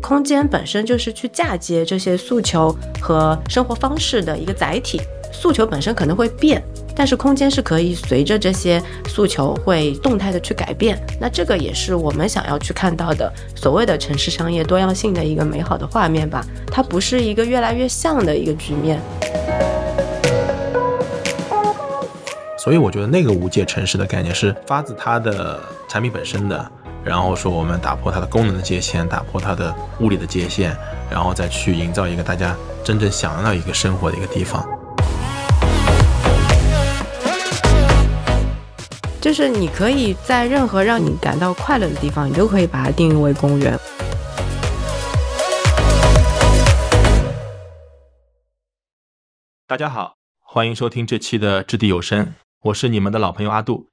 空间本身就是去嫁接这些诉求和生活方式的一个载体。诉求本身可能会变，但是空间是可以随着这些诉求会动态的去改变。那这个也是我们想要去看到的所谓的城市商业多样性的一个美好的画面吧。它不是一个越来越像的一个局面。所以我觉得那个无界城市的概念是发自它的产品本身的，然后说我们打破它的功能的界限，打破它的物理的界限，然后再去营造一个大家真正想要一个生活的一个地方。就是你可以在任何让你感到快乐的地方，你都可以把它定义为公园。大家好，欢迎收听这期的掷地有声，我是你们的老朋友阿杜。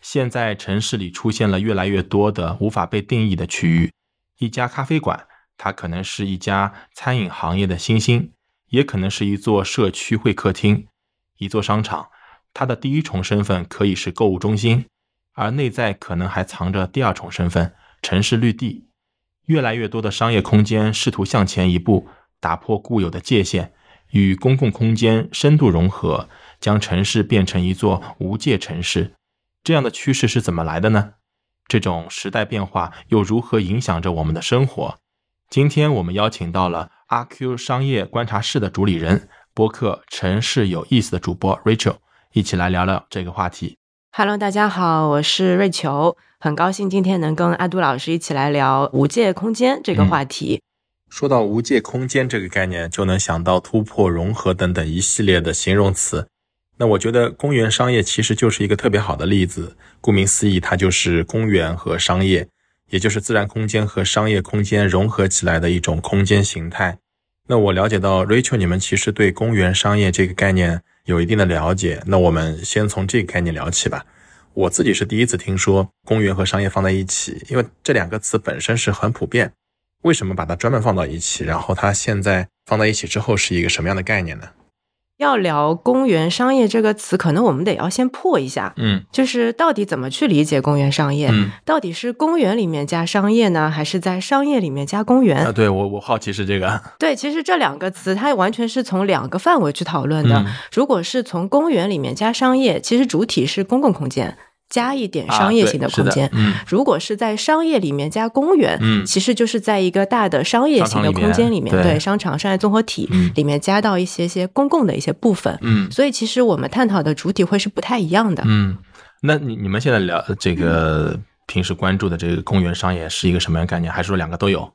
现在城市里出现了越来越多的无法被定义的区域，一家咖啡馆，它可能是一家餐饮行业的新兴，也可能是一座社区会客厅，一座商场。它的第一重身份可以是购物中心，而内在可能还藏着第二重身份——城市绿地。越来越多的商业空间试图向前一步，打破固有的界限，与公共空间深度融合，将城市变成一座无界城市。这样的趋势是怎么来的呢？这种时代变化又如何影响着我们的生活？今天我们邀请到了阿 Q 商业观察室的主理人，播客《城市有意思》的主播 Rachel。一起来聊聊这个话题。Hello，大家好，我是瑞秋，很高兴今天能跟阿杜老师一起来聊无界空间这个话题。说到无界空间这个概念，就能想到突破、融合等等一系列的形容词。那我觉得公园商业其实就是一个特别好的例子。顾名思义，它就是公园和商业，也就是自然空间和商业空间融合起来的一种空间形态。那我了解到，Rachel，你们其实对公园商业这个概念。有一定的了解，那我们先从这个概念聊起吧。我自己是第一次听说公园和商业放在一起，因为这两个词本身是很普遍。为什么把它专门放到一起？然后它现在放在一起之后是一个什么样的概念呢？要聊公园商业这个词，可能我们得要先破一下，嗯，就是到底怎么去理解公园商业？嗯，到底是公园里面加商业呢，还是在商业里面加公园？啊，对我我好奇是这个。对，其实这两个词它完全是从两个范围去讨论的。如果是从公园里面加商业，其实主体是公共空间。加一点商业型的空间，如果是在商业里面加公园，嗯其实就是在一个大的商业型的空间里面，对商场商业综合体里面加到一些些公共的一些部分。嗯，所以其实我们探讨的主体会是不太一样的。嗯，那你你们现在聊这个平时关注的这个公园商业是一个什么样概念？还是说两个都有？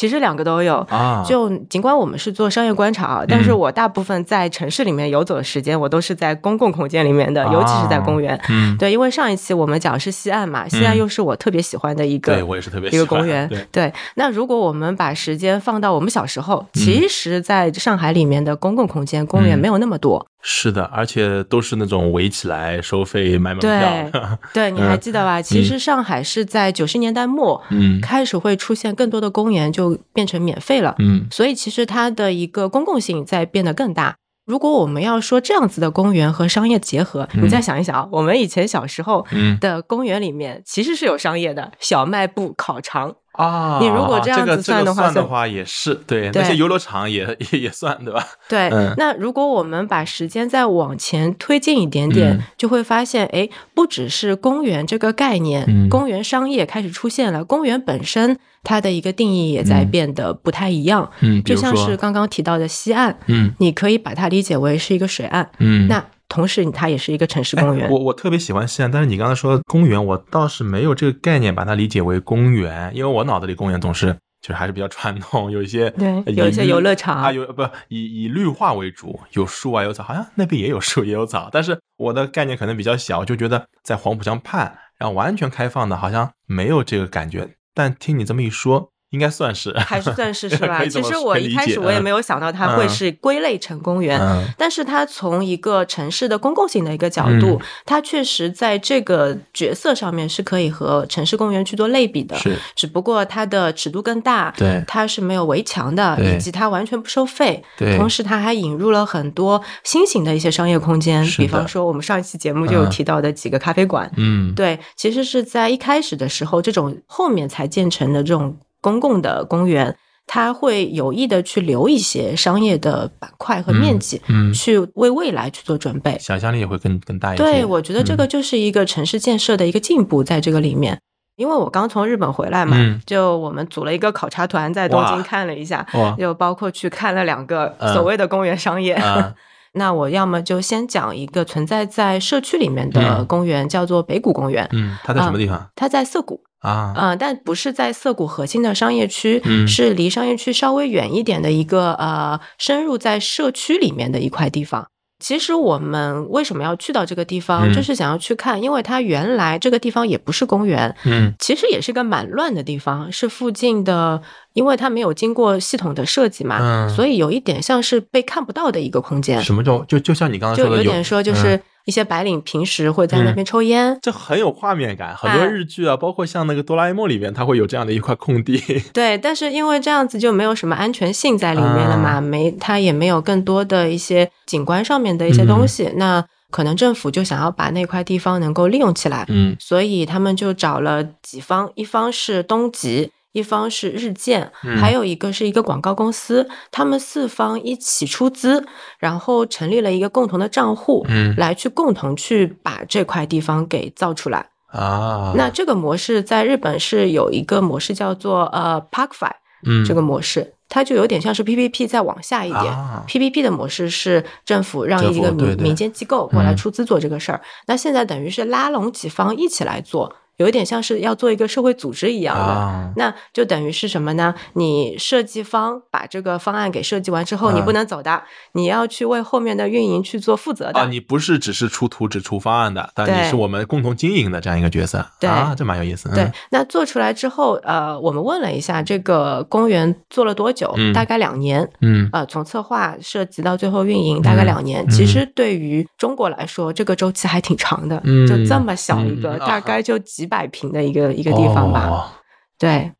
其实两个都有啊，就尽管我们是做商业观察，但是我大部分在城市里面游走的时间，我都是在公共空间里面的，尤其是在公园。嗯，对，因为上一期我们讲是西岸嘛，西岸又是我特别喜欢的一个，对我也是特别一个公园。对，那如果我们把时间放到我们小时候，其实在上海里面的公共空间公园没有那么多。是的，而且都是那种围起来收费买门票。对，对，你还记得吧？其实上海是在九十年代末，嗯，开始会出现更多的公园，就变成免费了。嗯，所以其实它的一个公共性在变得更大。如果我们要说这样子的公园和商业结合，你再想一想，我们以前小时候的公园里面其实是有商业的，小卖部、烤肠。啊，你如果这样子算的话，的话也是对那些游乐场也也也算对吧？对，那如果我们把时间再往前推进一点点，就会发现，哎，不只是公园这个概念，公园商业开始出现了，公园本身它的一个定义也在变得不太一样。嗯，就像是刚刚提到的西岸，嗯，你可以把它理解为是一个水岸，嗯，那。同时，它也是一个城市公园。我我特别喜欢西安，但是你刚才说公园，我倒是没有这个概念，把它理解为公园，因为我脑子里公园总是就是还是比较传统，有一些对，有一些游乐场啊，有不以以绿化为主，有树啊有草，好像那边也有树也有草，但是我的概念可能比较小，就觉得在黄浦江畔，然后完全开放的，好像没有这个感觉。但听你这么一说，应该算是，还是算是是吧？其实我一开始我也嗯没有想到它会嗯是归类成公园，嗯但是它从一个城市的公共性的一个角度，嗯它确实在这个角色上面是可以和城市公园去做类比的。是，只不过它的尺度更大，对它是没有围墙的，以及它完全不收费。对同时它还引入了很多新型的一些商业空间，比方说我们上一期节目就有嗯提到的几个咖啡馆。嗯，对，其实是在一开始的时候，这种后面才建成的这种公共的公园，它会有意的去留一些商业的板块和面积，嗯，去为未来去做准备。想象力也会更更大一些。对，我觉得这个嗯就是一个城市建设的一个进步，在这个里面。因为我刚从日本回来嘛，嗯就我们组了一个考察团，在东京看了一下，哇就包括去看了两个嗯所谓的公园商业。啊那我要么就先讲一个存在在社区里面的嗯公园，叫做北谷公园，嗯，它在什么地方它在涩谷。啊？呃，但不是在涩谷核心的商业区，嗯是离商业区稍微远一点的一个呃，深入在社区里面的一块地方。其实我们为什么要去到这个地方，嗯就是想要去看，因为它原来这个地方也不是公园，嗯其实也是个蛮乱的地方，是附近的，因为它没有经过系统的设计嘛，嗯所以有一点像是被看不到的一个空间，什么叫就就像你刚刚说的，就有点说就嗯是一些白领平时会在那边抽烟，这很有画面感，很多哎日剧啊，包括像那个哆啦 A 梦里面，它会有这样的一块空地。对，但是因为这样子就没有什么安全性在里面了嘛，啊没它也没有更多的一些景观上面的一些东西，那可能政府就想要把那块地方能够利用起来，嗯所以他们就找了几方，一方是东极。一方是日建，嗯。还有一个是一个广告公司，他们四方一起出资，然后成立了一个共同的账户，嗯。来去共同去把这块地方给造出来。啊，那这个模式在日本是有一个模式叫做呃 ParkFi，嗯。这个模式，它就有点像是 PPP 再往下一点。啊。PPP 的模式是政府让一个民民间机构过来嗯。出资做这个事儿，那现在等于是拉拢几方一起来做，有一点像是要做一个社会组织一样的。啊，那就等于是什么呢？你设计方把这个方案给设计完之后，你啊不能走的，你要去为后面的运营去做负责的。啊，你不是只是出图纸、出方案的，但你是我们共同经营的这样一个角色。对啊，这蛮有意思。对嗯，那做出来之后，呃，我们问了一下这个公园做了多久，嗯大概两年。嗯呃，从策划设计到最后运营，大概嗯两年。嗯其实对于中国来说，这个周期还挺长的，嗯就这么小一个，嗯大概就几百平的一个一个地方吧。哦对。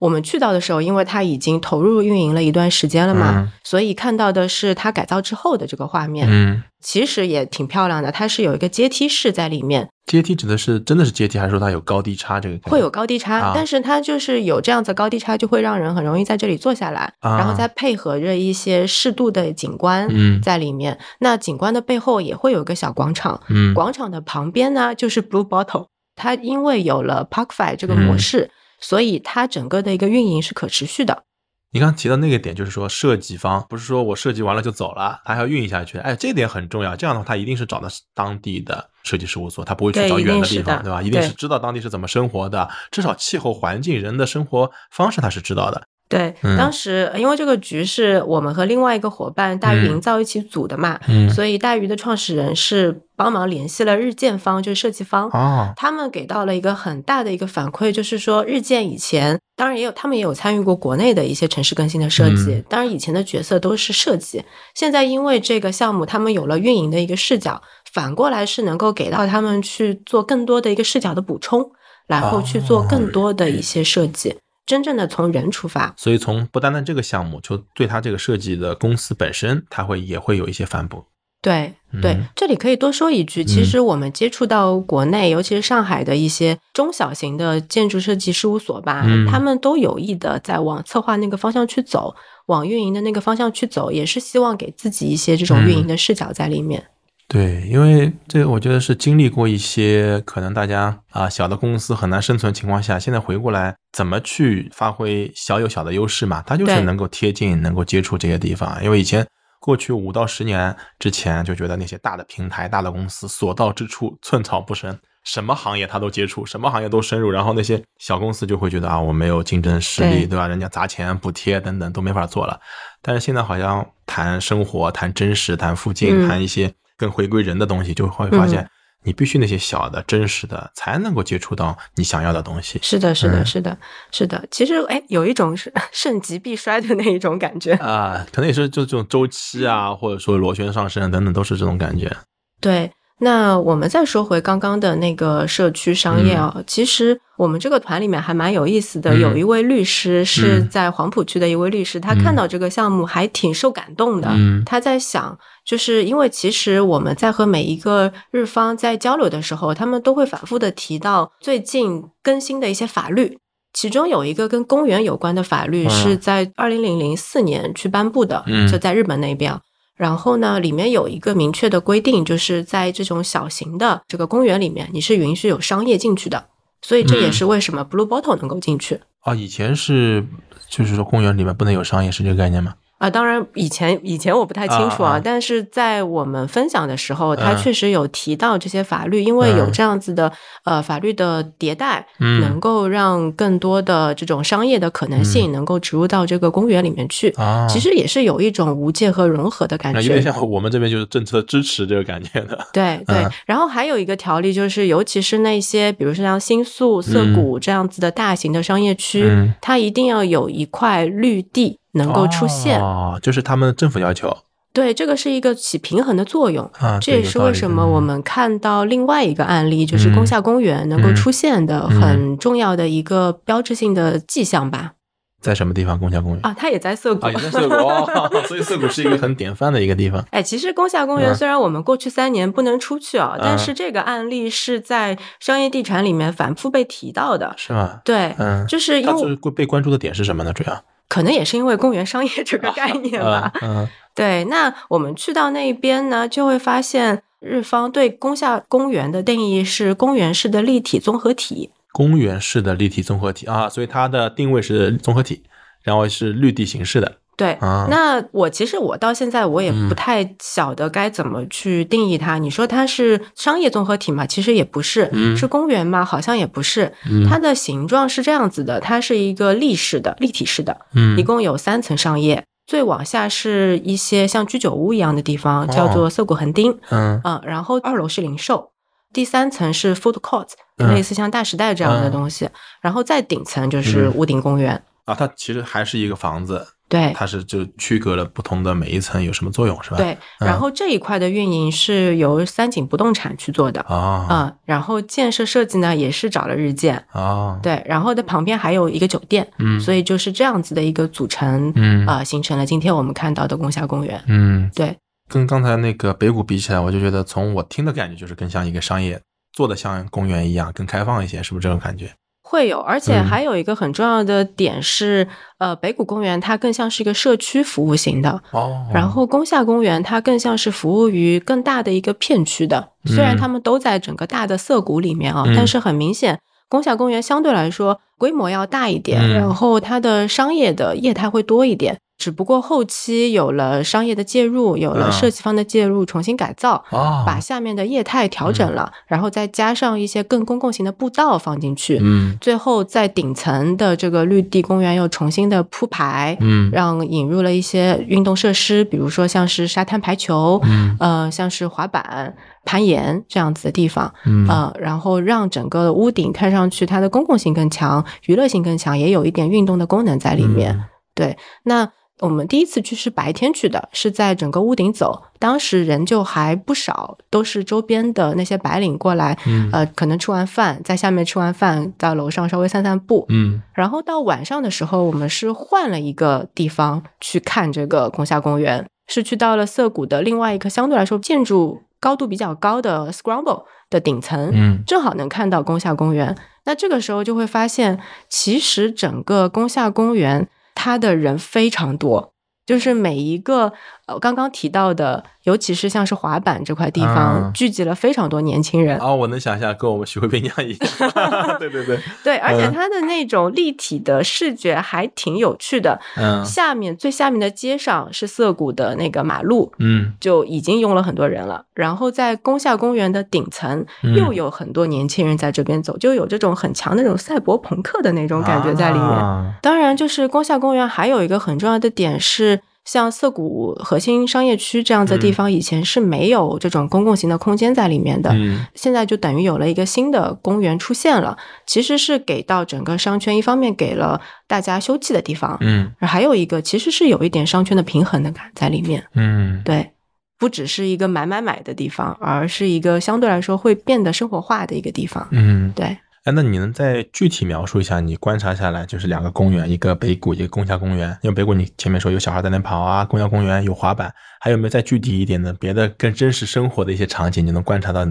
我们去到的时候，因为它已经投入运营了一段时间了嘛，嗯所以看到的是它改造之后的这个画面，嗯，其实也挺漂亮的。它是有一个阶梯式在里面，阶梯指的是真的是阶梯，还是说它有高低差？这个会有高低差，啊但是它就是有这样子高低差，就会让人很容易在这里坐下来，啊然后再配合着一些适度的景观嗯在里面。那景观的背后也会有一个小广场，嗯广场的旁边呢就是 Blue Bottle，它因为有了 ParkFi 这个模嗯式，所以它整个的一个运营是可持续的。你刚刚提到那个点，就是说设计方不是说我设计完了就走了，他还要运营下去。哎，这点很重要。这样的话，他一定是找的当地的设计事务所，他不会去找远的地方，对吧？一定是知道当地是怎么生活的，至少气候环境、人的生活方式他是知道的。对，嗯。当时因为这个局是我们和另外一个伙伴大鱼嗯营造一起组的嘛，嗯所以大鱼的创始人是帮忙联系了日建方，就是设计方。哦，他们给到了一个很大的一个反馈，就是说日建以前当然也有，他们也有参与过国内的一些城市更新的设计，嗯当然以前的角色都是设计，现在因为这个项目，他们有了运营的一个视角，反过来是能够给到他们去做更多的一个视角的补充，然后去做更多的一些设计，真正的从人出发。所以从不单单这个项目，就对他这个设计的公司本身，他会也会有一些反哺。对对嗯，这里可以多说一句，其实我们接触到国内，尤其是上海的一些中小型的建筑设计事务所吧，嗯他们都有意的在往策划那个方向去走，往运营的那个方向去走，也是希望给自己一些这种运营的视角在里面。对，因为这个我觉得是经历过一些可能大家啊小的公司很难生存情况下，现在回过来怎么去发挥小有小的优势嘛？它就是能够贴近、能够接触这些地方。因为以前过去五到十年之前，就觉得那些大的平台、大的公司所到之处寸草不生，什么行业它都接触，什么行业都深入。然后那些小公司就会觉得啊，我没有竞争实力，对对吧？人家砸钱补贴等等都没法做了。但是现在好像谈生活、谈真实、谈附近、嗯谈一些更回归人的东西，就会发现嗯你必须那些小的、真实的，才能够接触到你想要的东西。是的，是的，嗯是的，是的。其实，哎，有一种是盛极必衰的那一种感觉。啊、可能也是就这种周期啊，或者说螺旋上升等等，都是这种感觉。对，那我们再说回刚刚的那个社区商业啊，其实我们这个团里面还蛮有意思的，嗯。有一位律师是嗯。在黄浦区的一位律师，他看到这个项目还挺受感动的。嗯。他在想，就是因为其实我们在和每一个日方在交流的时候，他们都会反复的提到最近更新的一些法律。其中有一个跟公园有关的法律嗯是在二零零零四年去颁布的，嗯。就在日本那边。啊。然后呢，里面有一个明确的规定，就是在这种小型的这个公园里面，你是允许有商业进去的。所以这也嗯是为什么 Blue Bottle 能够进去。啊，以前是就是说公园里面不能有商业，是这个概念吗？啊，当然，以前以前我不太清楚啊，但是在我们分享的时候，他嗯。确实有提到这些法律，因为有嗯。这样子的呃法律的迭代，嗯。能够让更多的这种商业的可能性能够植入到这个公园里面去。啊，其实也是有一种无界和融合的感觉，那有点。像我们这边就是政策支持这个感觉的。对对，嗯。然后还有一个条例就是，尤其是那些比如说像新宿、涩谷这样子的大型的商业区，嗯。它一定要有一块绿地能够出现。哦，就是他们政府要求对，这个是一个起平衡的作用。啊，这也是为什么我们看到另外一个案例，就是宫下公园能够出现的嗯很重要的一个标志性的迹象吧。在什么地方？宫下公园啊，它也在涩谷。啊，也在涩谷，哦 所以涩谷是一个很典范的一个地方。哎，其实宫下公园嗯虽然我们过去三年不能出去啊，嗯但是这个案例是在商业地产里面反复被提到的。是吗？对，嗯，就是因它被关注的点是什么呢？主要可能也是因为公园商业 这个概念吧。嗯嗯对，那我们去到那边呢，就会发现日方对宫下公园的定义是公园式的立体综合体。公园式的立体综合体啊，所以它的定位是综合体，然后是绿地形式的。对，啊那我其实我到现在我也嗯不太晓得该怎么去定义它。你说它是商业综合体嘛？其实也不是，嗯是公园嘛？好像也不是。嗯它的形状是这样子的，它是一个立式的、立体式的，嗯一共有三层商业。最往下是一些像居酒屋一样的地方，叫做涩谷横丁，嗯嗯，然后二楼是零售，第三层是 food court，嗯类似像大时代这样的东西，然后再顶层就是嗯屋顶公园。啊，它其实还是一个房子，对它是就区隔了不同的每一层有什么作用，是吧？对，嗯然后这一块的运营是由三井不动产去做的。啊嗯，然后建设设计呢也是找了日建，啊，对，然后的旁边还有一个酒店，嗯所以就是这样子的一个组成，嗯啊、形成了今天我们看到的宫下公园。嗯，对，跟刚才那个北谷比起来，我就觉得从我听的感觉就是更像一个商业，做的像公园一样，更开放一些，是不是这种感觉？会有，而且嗯。还有一个很重要的点是，呃，北谷公园它更像是一个社区服务型的，哦。然后宫下公园它更像是服务于更大的一个片区的。虽然嗯。他们都在整个大的涩谷里面啊，嗯。但是很明显，宫下公园相对来说规模要大一点，嗯。然后它的商业的业态会多一点。只不过后期有了商业的介入，有了嗯。设计方的介入，重新改造，哦，把下面的业态调整了，然后再加上一些更公共型的步道放进去，嗯。最后在顶层的这个绿地公园又重新的铺排，嗯。让引入了一些运动设施，比如说像是沙滩排球，嗯。呃，像是滑板、攀岩这样子的地方，嗯。呃，然后让整个屋顶看上去它的公共性更强，娱乐性更强，也有一点运动的功能在里面。嗯。对，那我们第一次去是白天去的，是在整个屋顶走，当时人就还不少，都是周边的那些白领过来，嗯。呃，可能吃完饭在下面吃完饭，到楼上稍微散散步，嗯。然后到晚上的时候，我们是换了一个地方去看这个宫下公园，是去到了涩谷的另外一个相对来说建筑高度比较高的 Scramble 的顶层，嗯正好能看到宫下公园。那这个时候就会发现，其实整个宫下公园它的人非常多。就是每一个呃刚刚提到的，尤其是像是滑板这块地方，嗯聚集了非常多年轻人。哦，我能想象，跟我们徐汇滨一样一样，对对对，对，而且嗯它的那种立体的视觉还挺有趣的。嗯下面最下面的街上是涩谷的那个马路，嗯就已经拥了很多人了。然后在宫下公园的顶层嗯又有很多年轻人在这边走，就有这种很强的那种赛博朋克的那种感觉在里面。啊当然，就是宫下公园还有一个很重要的点是。像涩谷核心商业区这样的地方，以前是没有这种公共型的空间在里面的。嗯现在就等于有了一个新的公园出现了，其实是给到整个商圈，一方面给了大家休憩的地方，嗯还有一个其实是有一点商圈的平衡的感在里面。嗯，对，不只是一个买买买的地方，而是一个相对来说会变得生活化的一个地方。嗯，对，哎，那你能再具体描述一下你观察下来，就是两个公园，一个北谷，一个宫下公园。因为北谷你前面说有小孩在那跑啊，宫下公园有滑板，还有没有再具体一点的别的更真实生活的一些场景，你能观察到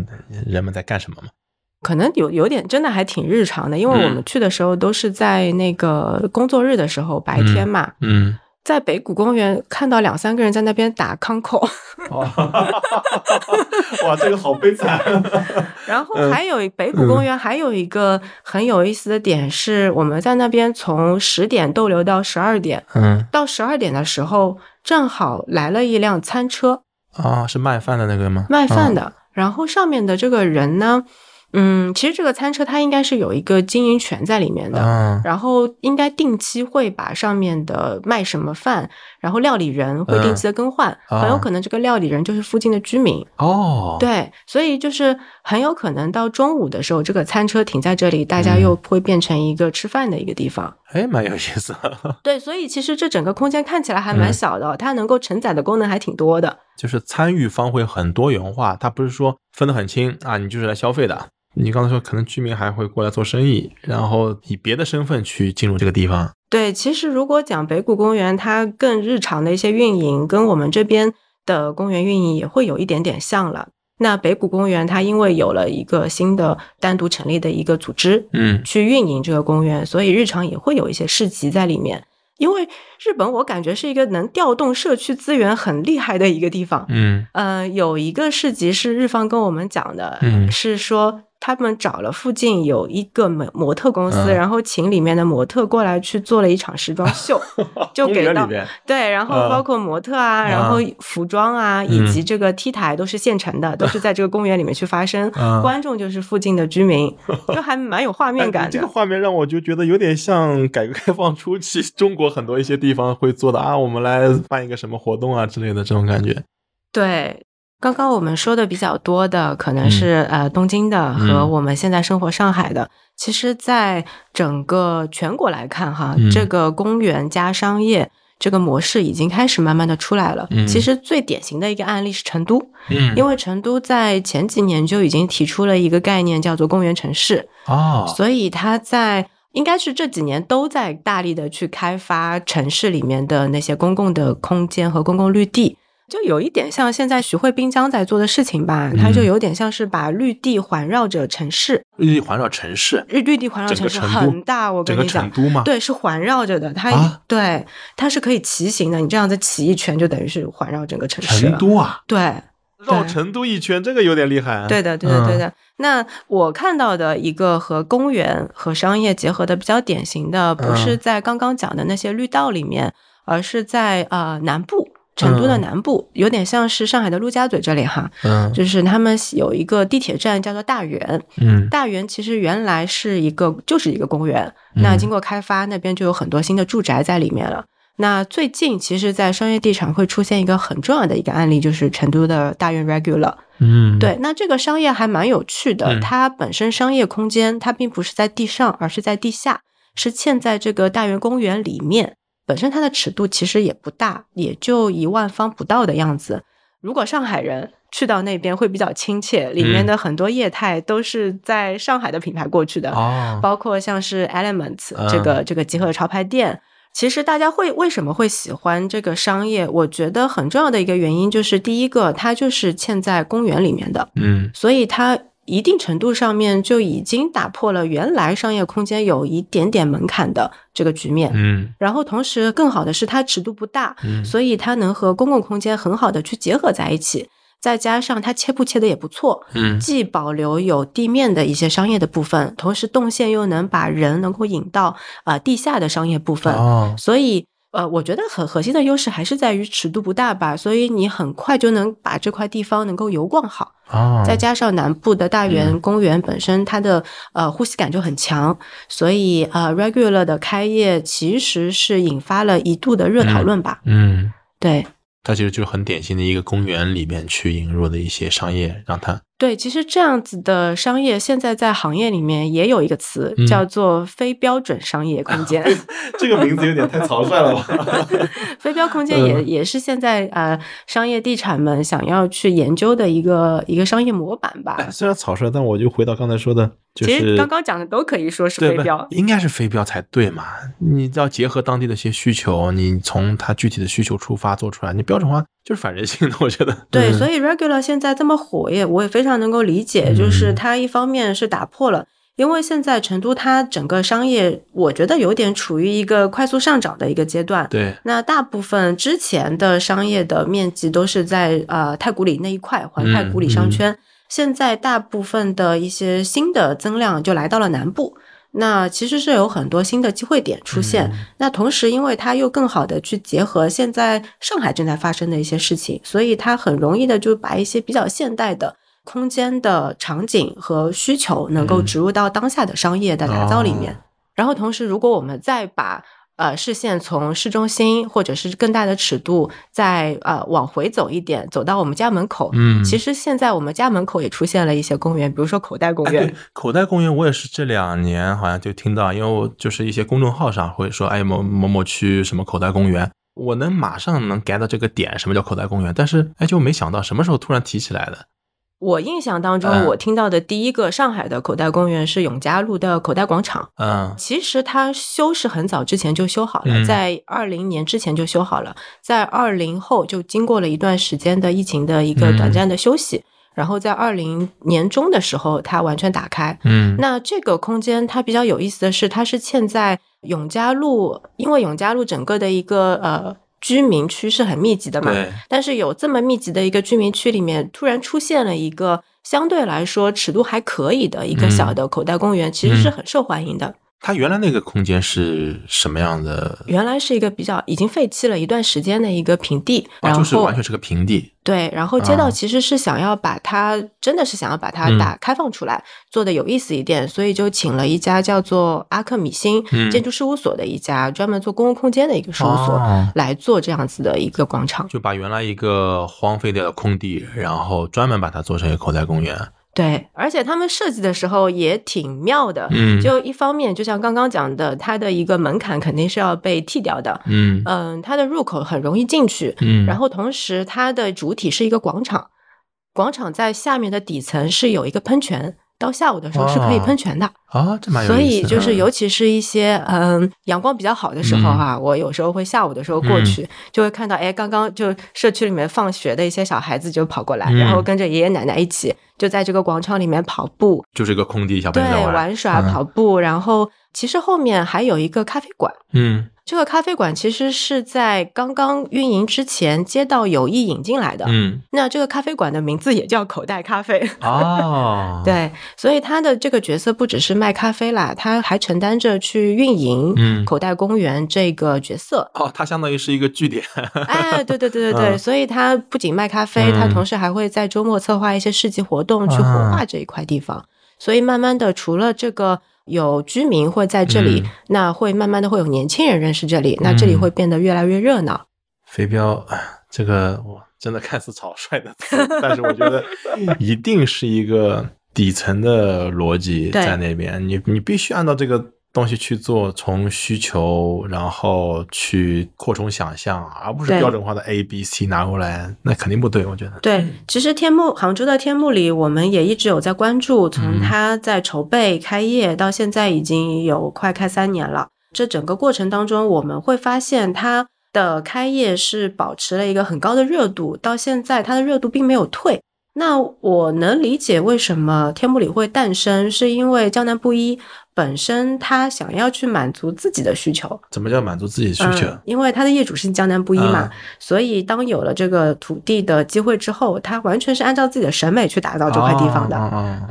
人们在干什么吗？可能有有点真的还挺日常的，因为我们嗯去的时候都是在那个工作日的时候，白天嘛，嗯，在北谷公园看到两三个人在那边打康口，哦，哇，这个好悲惨。然后嗯还有北谷公园还有一个很有意思的点是，我们在那边从十点逗留到十二点，嗯。到十二点的时候正好来了一辆餐车，啊，是卖饭的那个吗？卖饭的，然后上面的这个人呢，嗯，其实这个餐车它应该是有一个经营权在里面的。嗯，然后应该定期会把上面的卖什么饭，然后料理人会定期的更换，嗯很有可能这个料理人就是附近的居民。哦，，对，所以就是很有可能到中午的时候，这个餐车停在这里，大家嗯又会变成一个吃饭的一个地方。哎，蛮有意思。对，所以其实这整个空间看起来还蛮嗯小的，它能够承载的功能还挺多的。就是参与方会很多元化，它不是说分得很清啊，你就是来消费的。你刚才说可能居民还会过来做生意，然后以别的身份去进入这个地方。对，其实如果讲北谷公园，它更日常的一些运营，跟我们这边的公园运营也会有一点点像了。那北谷公园它因为有了一个新的单独成立的一个组织，嗯去运营这个公园，所以日常也会有一些市集在里面。因为日本我感觉是一个能调动社区资源很厉害的一个地方。嗯呃，有一个市集是日方跟我们讲的，嗯是说他们找了附近有一个模模特公司，嗯。然后请里面的模特过来去做了一场时装秀，就给到对，然后嗯。包括模特啊，嗯。然后服装啊，以嗯及这个 T 台都是现成的，都是在这个公园里面去发生，嗯。观众就是附近的居民，就还蛮有画面哎感这个画面让我就觉得有点像改革开放初期中国很多一些地方会做的啊，我们来办一个什么活动啊之类的这种感觉。对，刚刚我们说的比较多的，可能是、呃东京的和嗯我们现在生活上海的。其实，在整个全国来看，哈，嗯这个公园加商业这个模式已经开始慢慢的出来了。嗯其实最典型的一个案例是成都，嗯因为成都在前几年就已经提出了一个概念，叫做公园城市，哦，所以它在。应该是这几年都在大力的去开发城市里面的那些公共的空间和公共绿地，就有一点像现在徐汇滨江在做的事情吧，它就有点像是把绿地环绕着城市，绿地环绕城市，绿绿地环绕城市很大，我跟你讲成。都吗？，对，是环绕着的，它、啊对它是可以骑行的，你这样子骑一圈，就等于是环绕整个城市。成都啊，对，绕成都一圈，这个有点厉害啊。对的，对的，对嗯的。那我看到的一个和公园和商业结合的比较典型的，不是嗯在刚刚讲的那些绿道里面，而是在呃南部。成都的嗯南部、有点像是上海的陆家嘴这里哈，嗯就是他们有一个地铁站叫做大园，嗯大园其实原来是一个就是一个公园，嗯那经过开发，那边就有很多新的住宅在里面了。那最近其实，在商业地产会出现一个很重要的一个案例，就是成都的大园 Regular。嗯，对，那这个商业还蛮有趣的，嗯它本身商业空间它并不是在地上，而是在地下，是嵌在这个大园公园里面。本身它的尺度其实也不大，也就一万方不到的样子。如果上海人去到那边会比较亲切，里面嗯的很多业态都是在上海的品牌过去的，哦，包括像是 Elements 嗯这个、这个集合潮牌店。其实大家会为什么会喜欢这个商业？我觉得很重要的一个原因就是，第一个它就是嵌在公园里面的，嗯所以它一定程度上面就已经打破了原来商业空间有一点点门槛的这个局面。嗯然后同时更好的是它尺度不大，嗯所以它能和公共空间很好的去结合在一起。再加上它切布切的也不错，嗯既保留有地面的一些商业的部分，同时动线又能把人能够引到啊、呃地下的商业部分，哦，所以呃，我觉得很核心的优势还是在于尺度不大吧，所以你很快就能把这块地方能够游逛好。啊，再加上南部的大园嗯公园本身它的呃呼吸感就很强，所以呃 regular 的开业其实是引发了一度的热讨论吧。嗯对它其实就是很典型的一个公园里面去引入的一些商业，让它对，其实这样子的商业现在在行业里面也有一个词、嗯叫做非标准商业空间。这个名字有点太草率了吧？非标空间也、嗯也是现在呃商业地产们想要去研究的一个一个商业模板吧。哎，虽然草率，但我就回到刚才说的，就是其实刚刚讲的都可以说是非标。应该是非标才对嘛？你要结合当地的一些需求，你从它具体的需求出发做出来，你标准化就是反人性的，我觉得。对，嗯所以 regular 现在这么火也，我也非常能够理解，就是嗯它一方面是打破了。因为现在成都它整个商业，我觉得有点处于一个快速上涨的一个阶段。对，那大部分之前的商业的面积都是在呃太古里那一块环太古里商圈，现在大部分的一些新的增量就来到了南部。那其实是有很多新的机会点出现。嗯那同时，因为它又更好的去结合现在上海正在发生的一些事情，所以它很容易的就把一些比较现代的空间的场景和需求能够嗯植入到当下的商业的打造里面。哦然后同时，如果我们再把呃视线从市中心或者是更大的尺度再呃往回走一点，走到我们家门口，嗯，其实现在我们家门口也出现了一些公园，比如说口袋公哎，园。对，口袋公园我也是这两年好像就听到，因为我就是一些公众号上会说，哎，某某某区什么口袋公园，我能马上能 get 到这个点，什么叫口袋公园，但是哎，就没想到什么时候突然提起来的。我印象当中，嗯我听到的第一个上海的口袋公园是永嘉路的口袋广场。嗯其实它修是很早之前就修好了，嗯在二零年之前就修好了，在二零后就经过了一段时间的疫情的一个嗯短暂的休息，然后在二零年中的时候它完全打开。嗯那这个空间它比较有意思的是，它是嵌在永嘉路，因为永嘉路整个的一个呃居民区是很密集的嘛，但是有这么密集的一个居民区里面，突然出现了一个相对来说尺度还可以的一个嗯小的口袋公园，其实是很受欢迎的。它原来那个空间是什么样的？原来是一个比较已经废弃了一段时间的一个平地，啊，然后、就是完全是个平地。对，然后街道啊其实是想要把它，真的是想要把它嗯打开放出来，做的有意思一点，所以就请了一家叫做阿克米星嗯建筑事务所的一家专门做公共空间的一个事务所、哦来做这样子的一个广场。就把原来一个荒废掉的空地，然后专门把它做成一个口袋公园。对，而且他们设计的时候也挺妙的。嗯就一方面，就像刚刚讲的，它的一个门槛肯定是要被剃掉的。嗯嗯，它的入口很容易进去，嗯，然后同时它的主体是一个广场，广场在下面的底层是有一个喷泉，到下午的时候是可以哦喷泉的。啊，这蛮有所意思的以就是，尤其是一些嗯阳光比较好的时候哈、我有时候会下午的时候过去，就会看到哎，刚刚就社区里面放学的一些小孩子就跑过来，嗯。然后跟着爷爷奶奶一起就在这个广场里面跑步，就是一个空地，小朋对友对，玩耍、嗯。跑步，然后其实后面还有一个咖啡馆。嗯这个咖啡馆其实是在刚刚运营之前，街道有意引进来的。嗯那这个咖啡馆的名字也叫口袋咖啡。哦，，对，所以他的这个角色不只是卖咖啡啦，他还承担着去运营嗯口袋公园这个角色。哦，他相当于是一个据点。哎，对对对对对，嗯所以他不仅卖咖啡，他嗯同时还会在周末策划一些市集活动，去活啊化这一块地方。所以慢慢的，除了这个有居民会在这里，嗯那会慢慢的会有年轻人认识这里，那这里嗯会变得越来越热闹。飞镖，哎这个我真的看似草率的词，但是我觉得一定是一个底层的逻辑在那边。你你必须按照这个东西去做，从需求然后去扩充想象，而不是标准化的 A、B、C 拿过来，那肯定不对。我觉得，对，其实天幕杭州的天幕里，我们也一直有在关注，从嗯它在筹备开业到现在已经有快开三年了。这整个过程当中，我们会发现它的开业是保持了一个很高的热度，到现在它的热度并没有退。那我能理解为什么天幕里会诞生，是因为江南布衣本身他想要去满足自己的需求，怎么叫满足自己的需求？嗯，因为他的业主是江南布衣嘛，嗯所以当有了这个土地的机会之后，他完全是按照自己的审美去打造这块地方的。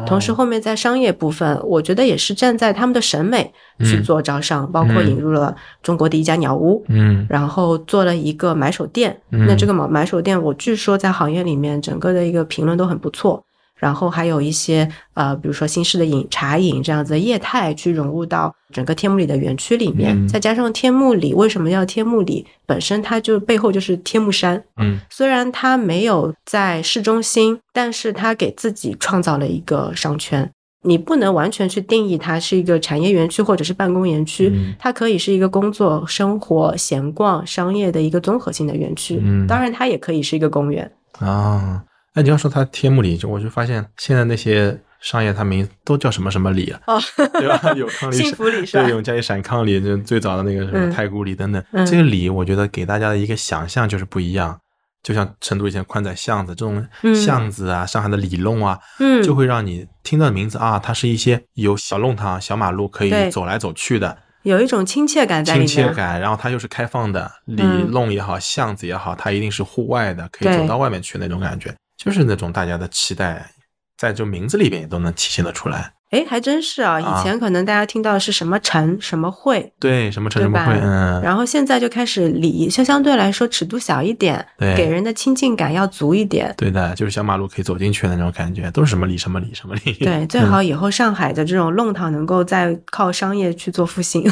同时，后面在商业部分，我觉得也是站在他们的审美去嗯做招商，包括嗯引入了中国第一家鸟屋，嗯然后做了一个买手店。嗯那这个买买手店，我据说在行业里面整个的一个评论都很不错。然后还有一些呃，比如说新式的饮茶饮这样子的业态去融入到整个天目里的园区里面，嗯再加上天目里为什么叫天目里？本身它就背后就是天目山，嗯虽然它没有在市中心，但是它给自己创造了一个商圈。你不能完全去定义它是一个产业园区或者是办公园区，嗯它可以是一个工作、生活、闲逛、商业的一个综合性的园区。嗯当然，它也可以是一个公园。啊，哎，你要说它天目里，就我就发现现在那些商业它名都叫什么什么里啊，哦，对吧？有康里幸福里是吧对，永嘉里、闪康里，就最早的那个什么嗯太古里等等。嗯这个里，我觉得给大家的一个想象就是不一样。就像成都以前宽窄巷子这种嗯巷子啊，上海的里弄啊，嗯，就会让你听到的名字啊，它是一些有小弄堂、小马路可以走来走去的有一种亲切感在里面。亲切感，然后它又是开放的，里嗯弄也好，巷子也好，它一定是户外的，可以走到外面去那种感觉，就是那种大家的期待，在这名字里边也都能体现得出来。哎，还真是啊！啊以前可能大家听到的是什么城、什么会，对，什么城什么会，嗯，然后现在就开始里，相相对来说尺度小一点，对给人的亲近感要足一点。对的，就是小马路可以走进去的那种感觉，都是什么里什么里什么里。对，最好以后上海的这种弄堂能够再靠商业去做复兴。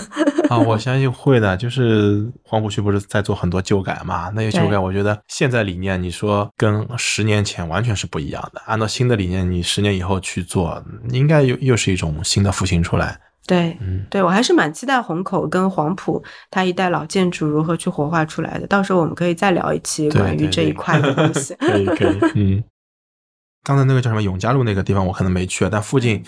啊，我 相信会的。就是黄浦区不是在做很多旧改嘛？那些旧改，我觉得现在理念，你说跟十年前完全是不一样的。按照新的理念，你十年以后去做，应该又又是一种新的复兴出来。对，嗯，对我还是蛮期待虹口跟黄埔它一带老建筑如何去活化出来的。到时候我们可以再聊一期关于这一块的东西。可以可以，嗯。刚才那个叫什么永嘉路那个地方，我可能没去，但附近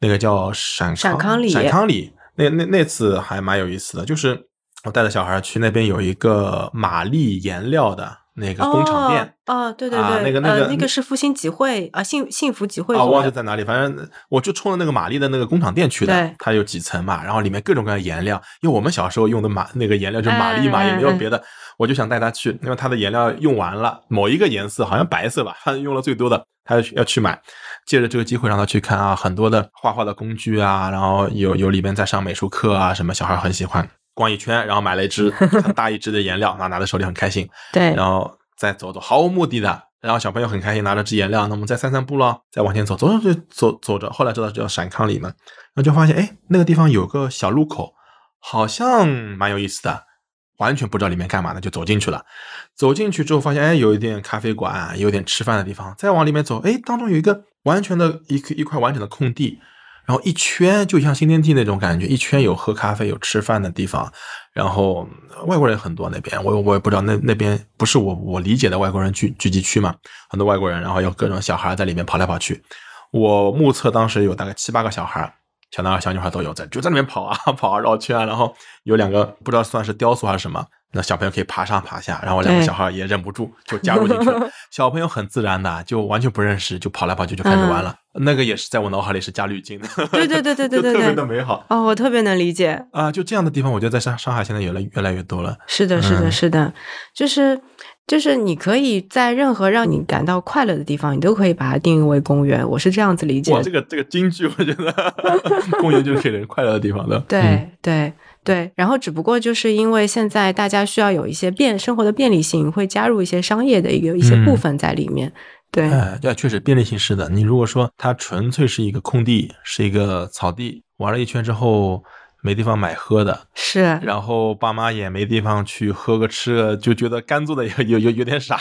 那个叫陕陕康里陕康里，那那那次还蛮有意思的，就是我带着小孩去那边有一个玛丽颜料的那个工厂店。哦，哦对对啊对，那个那个呃，那个是复兴集会啊，幸幸福集会啊，我。忘记在哪里，反正我就冲着那个玛丽的那个工厂店去的对，它有几层嘛，然后里面各种各样的颜料，因为我们小时候用的玛那个颜料就是玛丽嘛，哎也没有别的，我就想带他去，因为他的颜料用完了，某一个颜色好像白色吧，他用了最多的，他要去要去买，借着这个机会让他去看啊，很多的画画的工具啊，然后有有里边在上美术课啊，什么小孩很喜欢。逛一圈，然后买了一支 很大一支的颜料，拿拿在手里很开心。对，然后再走走，毫无目的的。然后小朋友很开心，拿着支颜料，那我们再散散步咯，再往前走，走走就走走着。后来知道叫陕康里嘛，然后就发现，哎，那个地方有个小路口，好像蛮有意思的，完全不知道里面干嘛的，就走进去了。走进去之后发现，哎，有一点咖啡馆，有点吃饭的地方。再往里面走，哎，当中有一个完全的一一块完整的空地，然后一圈就像新天地那种感觉，一圈有喝咖啡、有吃饭的地方，然后外国人很多那边，我我也不知道那那边不是我我理解的外国人聚聚集区嘛，很多外国人，然后有各种小孩在里面跑来跑去，我目测当时有大概七八个小孩。小男孩、小女孩都有在，就在那边跑啊 跑啊绕圈啊，然后有两个不知道算是雕塑还是什么，那小朋友可以爬上爬下，然后两个小孩也忍不住就加入进去了。小朋友很自然的，就完全不认识，就跑来跑去就开始玩了。那个也是在我脑海里是加滤镜的，嗯对对对对对 对特别的美好哦，我特别能理解。啊！就这样的地方，我觉得在上上海现在越来越来越多了。是的，是的，嗯是的，就是就是你可以在任何让你感到快乐的地方，你都可以把它定义为公园。我是这样子理解哇，的。这个这个京剧，我觉得公园就是给人快乐的地方的。对、嗯对对，然后只不过就是因为现在大家需要有一些便生活的便利性，会加入一些商业的一个一些部嗯分在里面。对，哎，对，确实便利性是的。你如果说它纯粹是一个空地，是一个草地，玩了一圈之后没地方买喝的，是，然后爸妈也没地方去喝个吃个，就觉得干做的有有有有点傻。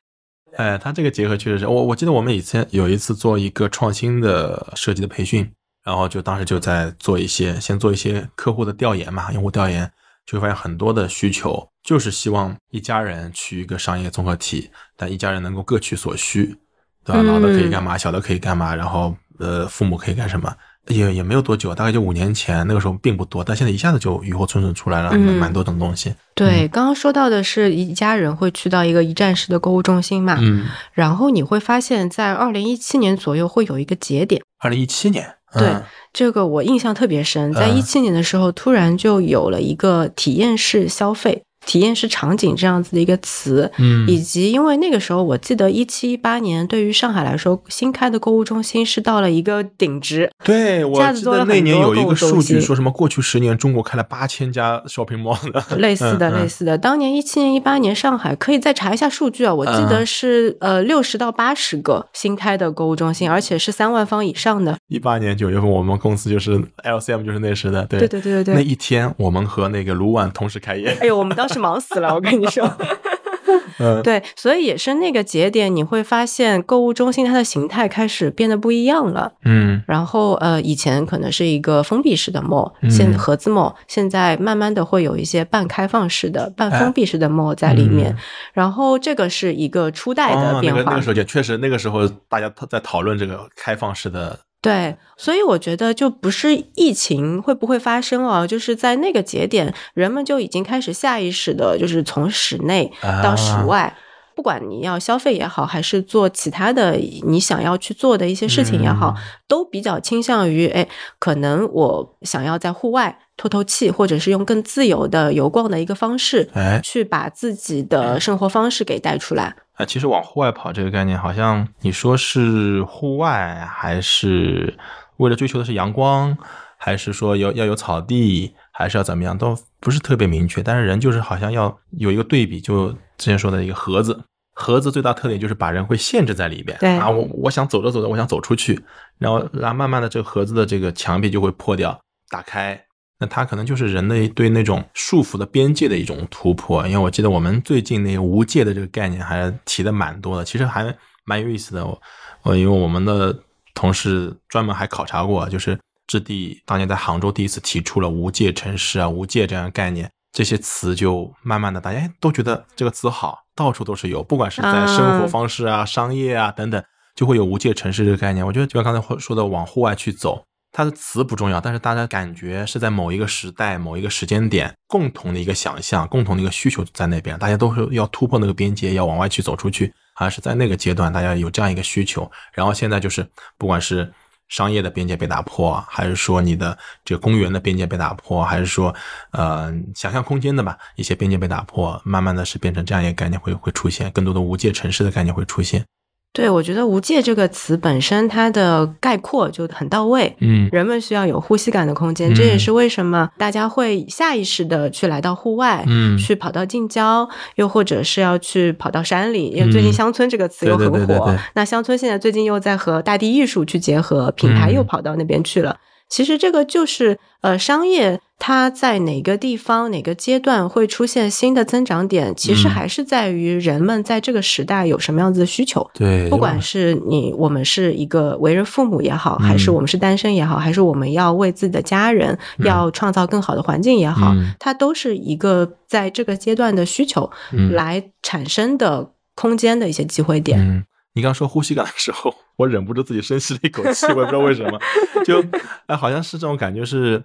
哎，他这个结合确实是我我记得我们以前有一次做一个创新的设计的培训，然后就当时就在做一些先做一些客户的调研嘛，用户调研，就会发现很多的需求就是希望一家人去一个商业综合体，但一家人能够各取所需，对吧？嗯老的可以干嘛，小的可以干嘛，然后呃父母可以干什么。也也没有多久，大概就五年前，那个时候并不多，但现在一下子就雨后春笋出来了，嗯蛮蛮多种东西。对，刚刚说到的是一家人会去到一个一站式的购物中心嘛，嗯，然后你会发现在二零一七年左右会有一个节点。二零一七年，对嗯。这个我印象特别深，在嗯。一七年的时候，突然就有了一个体验式消费，体验式场景这样子的一个词，嗯。以及因为那个时候我记得一七一八年对于上海来说，新开的购物中心是到了一个顶值，对，我记得那年有一个数据说什么过去十年中国开了八千家 shopping mall 的，类似的，类似的。当年一七年、一八年，上海可以再查一下数据啊，我记嗯得是、呃六十到八十个新开的购物中心，而且是三万方以上的。一八年九月份，我们公司就是 LCM，就是那时的，对。对对对对对。那一天我们和那个卢万同时开业，哎呦，我们当时忙死了，我跟你说。嗯，对，所以也是那个节点，你会发现购物中心它的形态开始变得不一样了。嗯然后呃，以前可能是一个封闭式的 mall，嗯现盒子 mall，现在慢慢的会有一些半开放式的、半封闭式的 mall 在里面。嗯然后这个是一个初代的哦，变化。那个那个时候也确实，那个时候大家在讨论这个开放式的，对，所以我觉得就不是疫情会不会发生哦，就是在那个节点，人们就已经开始下意识的，就是从室内到室啊外。不管你要消费也好，还是做其他的你想要去做的一些事情也好，嗯都比较倾向于，哎，可能我想要在户外透透气，或者是用更自由的游逛的一个方式，哎去把自己的生活方式给带出来。啊，其实往户外跑这个概念，好像你说是户外，还是为了追求的是阳光，还是说有要有草地，还是要怎么样，都不是特别明确。但是人就是好像要有一个对比，就之前说的一个盒子，盒子最大特点就是把人会限制在里边。对啊，我我想走着走着，我想走出去，然后然后慢慢的这个盒子的这个墙壁就会破掉，打开。那它可能就是人类对那种束缚的边界的一种突破，因为我记得我们最近那个无界的这个概念还提的蛮多的，其实还蛮有意思的。我我因为我们的同事专门还考察过，就是质地当年在杭州第一次提出了无界城市啊、无界这样的概念，这些词就慢慢的大家哎都觉得这个词好，到处都是有，不管是在生活方式啊、商业啊等等，就会有无界城市这个概念。我觉得就像刚才说的，往户外去走。它的词不重要，但是大家感觉是在某一个时代、某一个时间点，共同的一个想象、共同的一个需求在那边，大家都是要突破那个边界，要往外去走出去，还是在那个阶段，大家有这样一个需求。然后现在就是，不管是商业的边界被打破，还是说你的这个公园的边界被打破，还是说呃想象空间的吧一些边界被打破，慢慢的是变成这样一个概念会会出现，更多的无界城市的概念会出现。对，我觉得“无界”这个词本身它的概括就很到位。嗯人们需要有呼吸感的空间，嗯这也是为什么大家会下意识的去来到户外，嗯去跑到近郊，又或者是要去跑到山里。因为最近“嗯乡村”这个词又很火，对对对对对那乡村现在最近又在和大地艺术去结合，品牌又嗯跑到那边去了。其实这个就是呃，商业它在哪个地方、哪个阶段会出现新的增长点，其实嗯还是在于人们在这个时代有什么样子的需求。对，不管是你我们是一个为人父母也好，嗯还是我们是单身也好，还是我们要为自己的家人嗯要创造更好的环境也好，嗯它都是一个在这个阶段的需求嗯来产生的空间的一些机会点。你刚说呼吸感的时候，我忍不住自己深吸了一口气，我也不知道为什么，就哎，好像是这种感觉是，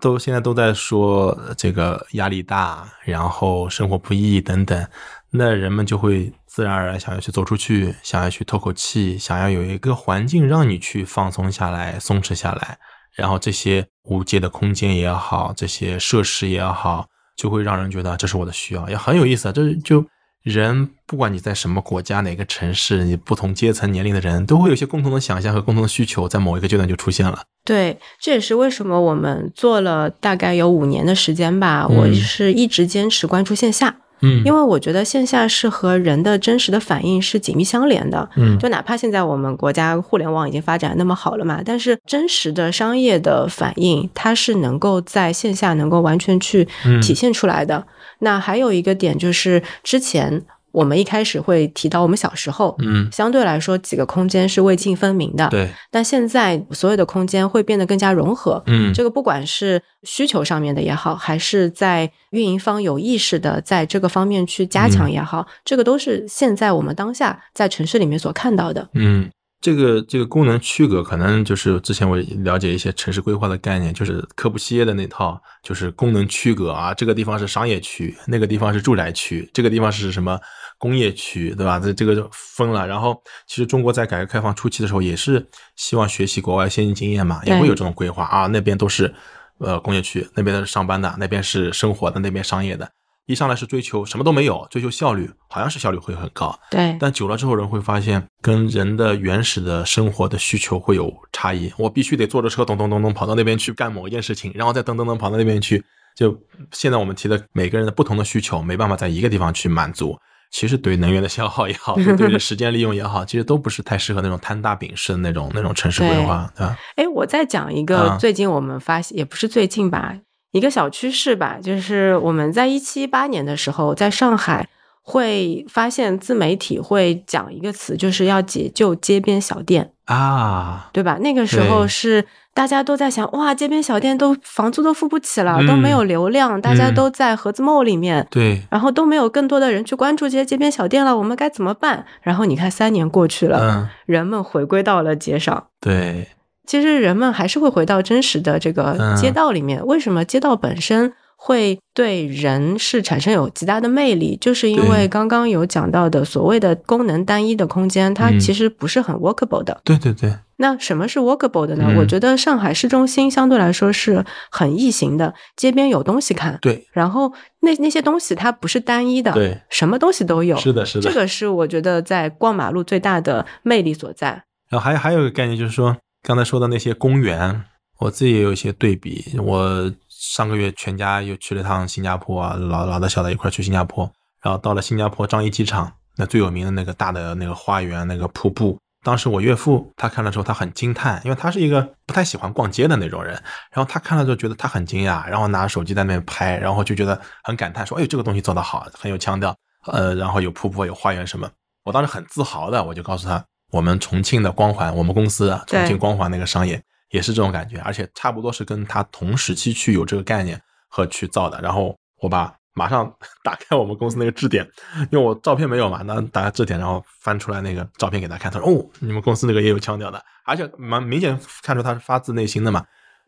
都现在都在说这个压力大，然后生活不易等等，那人们就会自然而然想要去走出去，想要去透口气，想要有一个环境让你去放松下来、松弛下来，然后这些无界的空间也好，这些设施也好，就会让人觉得这是我的需要，也很有意思啊，这就。人不管你在什么国家、哪个城市，你不同阶层、年龄的人都会有一些共同的想象和共同的需求，在某一个阶段就出现了。对，这也是为什么我们做了大概有五年的时间吧，嗯我是一直坚持关注线下。嗯因为我觉得线下是和人的真实的反应是紧密相连的。嗯就哪怕现在我们国家互联网已经发展那么好了嘛，但是真实的商业的反应，它是能够在线下能够完全去嗯体现出来的。那还有一个点就是，之前我们一开始会提到我们小时候，嗯，相对来说几个空间是未尽分明的。对，但现在所有的空间会变得更加融合。嗯这个不管是需求上面的也好，还是在运营方有意识的在这个方面去加强也好，这个都是现在我们当下在城市里面所看到的。嗯，这个这个功能区隔，可能就是之前我了解一些城市规划的概念，就是科布西耶的那套，就是功能区隔啊，这个地方是商业区，那个地方是住宅区，这个地方是什么工业区，对吧？这这个就分了。然后，其实中国在改革开放初期的时候，也是希望学习国外先进经验嘛，也会有这种规划啊，那边都是呃工业区，那边都是上班的，那边是生活的，那边商业的。一上来是追求什么都没有，追求效率，好像是效率会很高。对，但久了之后，人会发现跟人的原始的生活的需求会有差异。我必须得坐着车咚咚咚咚跑到那边去干某一件事情，然后再噔噔噔跑到那边去。就现在我们提的每个人的不同的需求，没办法在一个地方去满足。其实对能源的消耗也好，对时间利用也好，其实都不是太适合那种摊大饼式的那种那种城市规划，对吧？哎，我再讲一个最近我们发现，也不是最近吧。一个小趋势吧，就是我们在一七一八年的时候，在上海会发现自媒体会讲一个词，就是要解救街边小店。啊，对吧？那个时候是大家都在想，哇，街边小店都房租都付不起了，都没有流量，大家都在盒子 mall 里面，对，然后都没有更多的人去关注这些街边小店了，我们该怎么办？然后你看，三年过去了，人们回归到了街上，对。其实人们还是会回到真实的这个街道里面。为什么街道本身会对人是产生有极大的魅力？就是因为刚刚有讲到的所谓的功能单一的空间，它其实不是很 workable 的。对对对。那什么是 workable 的呢？我觉得上海市中心相对来说是很异形的，街边有东西看。对。然后那那些东西它不是单一的，对，什么东西都有。是的，是的。这个是我觉得在逛马路最大的魅力所在。然后还还有一个概念就是说。刚才说的那些公园，我自己也有一些对比。我上个月全家又去了趟新加坡啊，老老的小的一块去新加坡，然后到了新加坡樟宜机场，那最有名的那个大的那个花园，那个瀑布。当时我岳父他看了之后，他很惊叹，因为他是一个不太喜欢逛街的那种人。然后他看了之后觉得他很惊讶，然后拿着手机在那边拍，然后就觉得很感叹，说：“哎，这个东西做得好，很有腔调。”呃，然后有瀑布，有花园什么。我当时很自豪的，我就告诉他。我们重庆的光环，我们公司啊重庆光环那个商业也是这种感觉，而且差不多是跟他同时期去有这个概念和去造的。然后我把马上打开我们公司那个字典，因为我照片没有嘛，那打开字典，然后翻出来那个照片给他看，他说：“哦，你们公司那个也有腔调的，而且蛮明显看出他是发自内心的嘛。”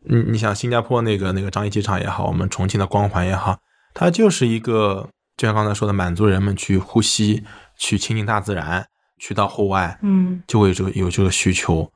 你你想新加坡那个那个樟宜机场也好，我们重庆的光环也好，它就是一个就像刚才说的，满足人们去呼吸、去亲近大自然。去到户外，嗯，就会有这个有这个需求。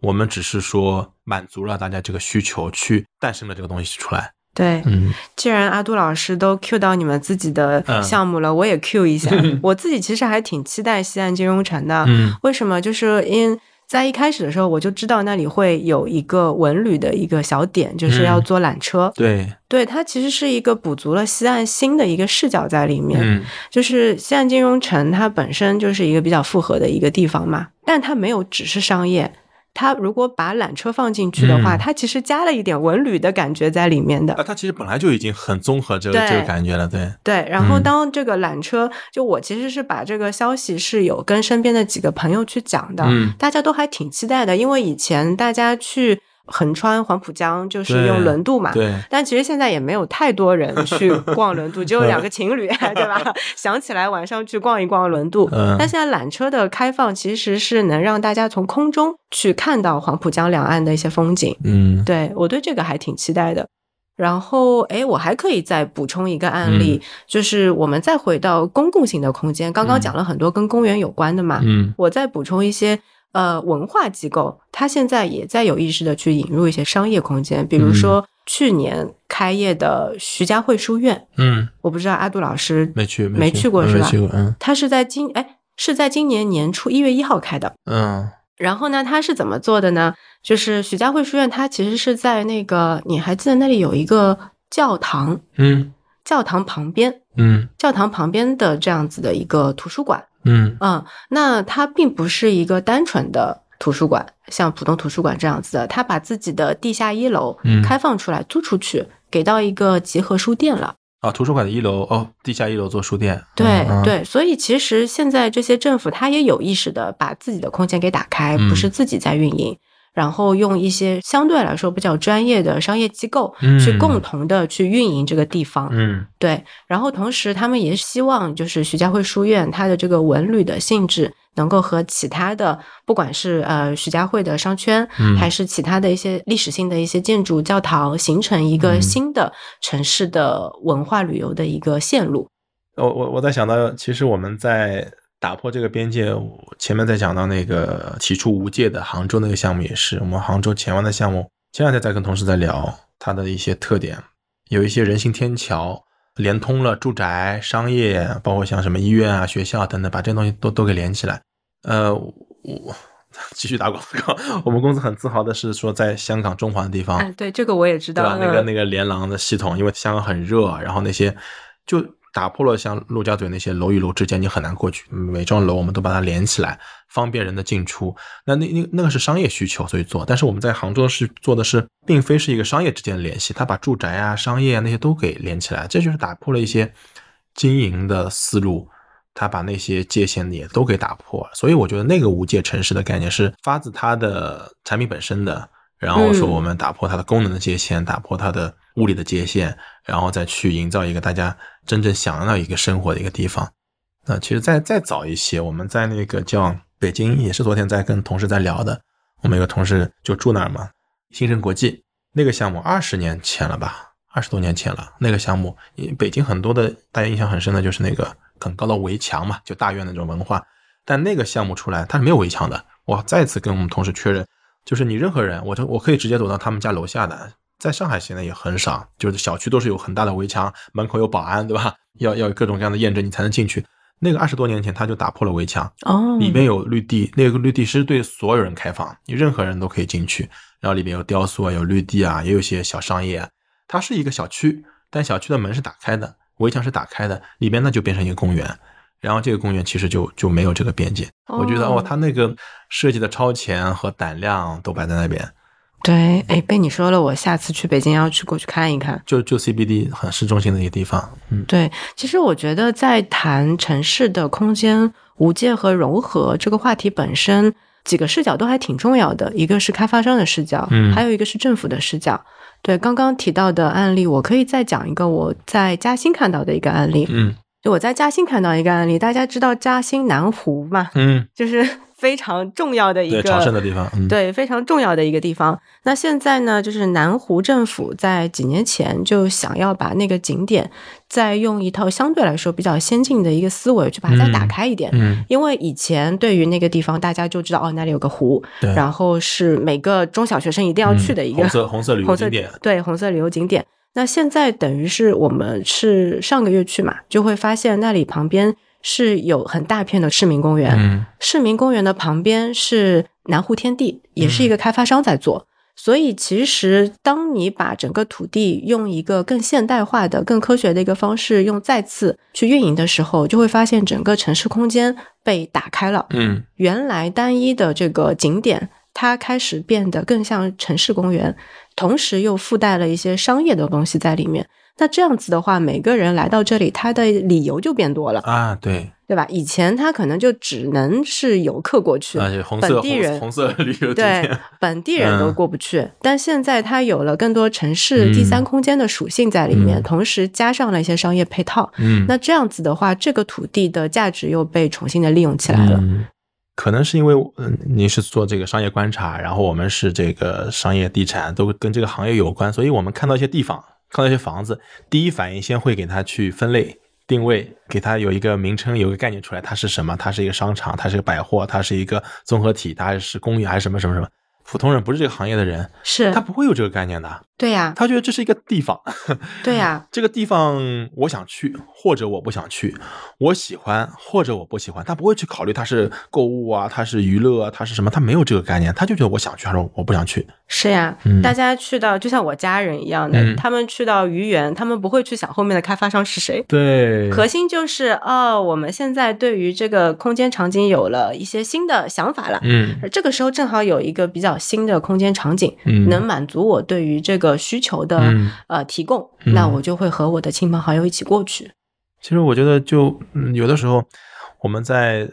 我们只是说满足了大家这个需求，去诞生了这个东西出来。对，嗯，既然阿杜老师都 Q 到你们自己的项目了，我也 Q 一下。我自己其实还挺期待西岸金融城的。嗯，为什么？就是因。在一开始的时候，我就知道那里会有一个文旅的一个小点，就是要坐缆车。对，对，它其实是一个补足了西岸新的一个视角在里面。嗯，就是西岸金融城，它本身就是一个比较复合的一个地方嘛，但它没有只是商业。它如果把缆车放进去的话，它其实加了一点文旅的感觉在里面的。啊，它其实本来就已经很综合这个这个感觉了，对。对，然后当这个缆车，就我其实是把这个消息是有跟身边的几个朋友去讲的，大家都还挺期待的，因为以前大家去。横穿黄浦江就是用轮渡嘛，对。但其实现在也没有太多人去 逛轮渡，只有两个情侣，对吧？想起来晚上去逛一逛轮渡。嗯。但现在缆车的开放其实是能让大家从空中去看到黄浦江两岸的一些风景。嗯。对我对这个还挺期待的。然后，哎，我还可以再补充一个案例，就是我们再回到公共性的空间，刚刚讲了很多跟公园有关的嘛。嗯。我再补充一些。呃，文化机构它现在也在有意识的去引入一些商业空间，比如说去年开业的徐家汇书院。嗯，我不知道阿杜老师没去没去过是吧？嗯，他是在今哎是在今年年初一月一号开的。嗯，然后呢，他是怎么做的呢？就是徐家汇书院，它其实是在那个你还记得那里有一个教堂？嗯，教堂旁边，嗯，教堂旁边的这样子的一个图书馆。嗯嗯，那它并不是一个单纯的图书馆，像普通图书馆这样子的，它把自己的地下一楼开放出来租出去，给到一个集合书店了。啊，图书馆的一楼哦，地下一楼做书店。对对，所以其实现在这些政府他也有意识的把自己的空间给打开，不是自己在运营。然后用一些相对来说比较专业的商业机构去共同的去运营这个地方，嗯，对。然后同时他们也希望就是徐家汇书院它的这个文旅的性质能够和其他的不管是呃徐家汇的商圈，还是其他的一些历史性的一些建筑教堂形成一个新的城市的文化旅游的一个线路。我我我在想到，其实我们在。打破这个边界，前面在讲到那个起初无界的杭州那个项目也是，我们杭州前湾的项目，前两天在跟同事在聊它的一些特点，有一些人行天桥，连通了住宅、商业，包括像什么医院啊、学校等等，把这些东西都都给连起来。呃，我继续打广告。我们公司很自豪的是说，在香港中环的地方，哎，对这个我也知道，对吧？那个那个连廊的系统，因为香港很热，然后那些就打破了像陆家嘴那些楼与楼之间你很难过去，每幢楼我们都把它连起来，方便人的进出。那那那那个是商业需求，所以做。但是我们在杭州是做的是，并非是一个商业之间的联系，它把住宅啊、商业啊那些都给连起来，这就是打破了一些经营的思路。他把那些界限也都给打破，所以我觉得那个无界城市的概念是发自它的产品本身的，然后说我们打破它的功能的界限，打破它的物理的界限，然后再去营造一个大家真正想要一个生活的一个地方。那其实再再早一些，我们在那个叫北京，也是昨天在跟同事在聊的，我们有个同事就住那儿嘛，新生国际那个项目二十年前了吧，二十多年前了，那个项目，北京很多的大家印象很深的就是那个。很高的围墙嘛，就大院那种文化，但那个项目出来，它是没有围墙的。我再次跟我们同事确认，就是你任何人，我就我可以直接走到他们家楼下的。在上海现在也很少，就是小区都是有很大的围墙，门口有保安，对吧？要要有各种各样的验证，你才能进去。那个二十多年前他就打破了围墙，哦，里面有绿地，那个绿地是对所有人开放，你任何人都可以进去。然后里面有雕塑啊，有绿地啊，也有些小商业。它是一个小区，但小区的门是打开的。围墙是打开的，里边呢就变成一个公园，然后这个公园其实就就没有这个边界。我觉得哦，他那个设计的超前和胆量都摆在那边。对，哎，被你说了，我下次去北京要去过去看一看。就就 CBD 很市中心的一个地方。嗯，对，其实我觉得在谈城市的空间无界和融合这个话题本身，几个视角都还挺重要的。一个是开发商的视角，嗯，还有一个是政府的视角。对刚刚提到的案例，我可以再讲一个我在嘉兴看到的一个案例。嗯，就我在嘉兴看到一个案例，大家知道嘉兴南湖嘛？嗯，就是。非常重要的一个朝圣的地方，对，非常重要的一个地方。那现在呢，就是南湖政府在几年前就想要把那个景点再用一套相对来说比较先进的一个思维去把它再打开一点。嗯，因为以前对于那个地方，大家就知道哦，那里有个湖，然后是每个中小学生一定要去的一个红色红色旅游景点，对，红色旅游景点。那现在等于是我们是上个月去嘛，就会发现那里旁边。是有很大片的市民公园，市民公园的旁边是南湖天地，也是一个开发商在做。所以，其实当你把整个土地用一个更现代化的、更科学的一个方式用再次去运营的时候，就会发现整个城市空间被打开了。嗯，原来单一的这个景点，它开始变得更像城市公园，同时又附带了一些商业的东西在里面。那这样子的话，每个人来到这里，他的理由就变多了啊，对对吧？以前他可能就只能是游客过去，本地人红色旅游 对本地人都过不去，但现在它有了更多城市第三空间的属性在里面，同时加上了一些商业配套，嗯，那这样子的话，这个土地的价值又被重新的利用起来了。可能是因为嗯，您是做这个商业观察，然后我们是这个商业地产，都跟这个行业有关，所以我们看到一些地方。看到一些房子，第一反应先会给它去分类定位，给它有一个名称，有个概念出来，它是什么？它是一个商场，它是个百货，它是一个综合体，它是公寓还是什么什么什么？普通人不是这个行业的人，是他不会有这个概念的。对呀，他觉得这是一个地方。对呀，这个地方我想去，或者我不想去；我喜欢，或者我不喜欢。他不会去考虑它是购物啊，它是娱乐啊，它是什么？他没有这个概念，他就觉得我想去，还是我不想去。是呀，大家去到就像我家人一样的，他们去到愚园，他们不会去想后面的开发商是谁。对，核心就是哦，我们现在对于这个空间场景有了一些新的想法了。嗯，这个时候正好有一个比较新的空间场景，能满足我对于这个需求的呃提供，那我就会和我的亲朋好友一起过去。其实我觉得，就有的时候我们在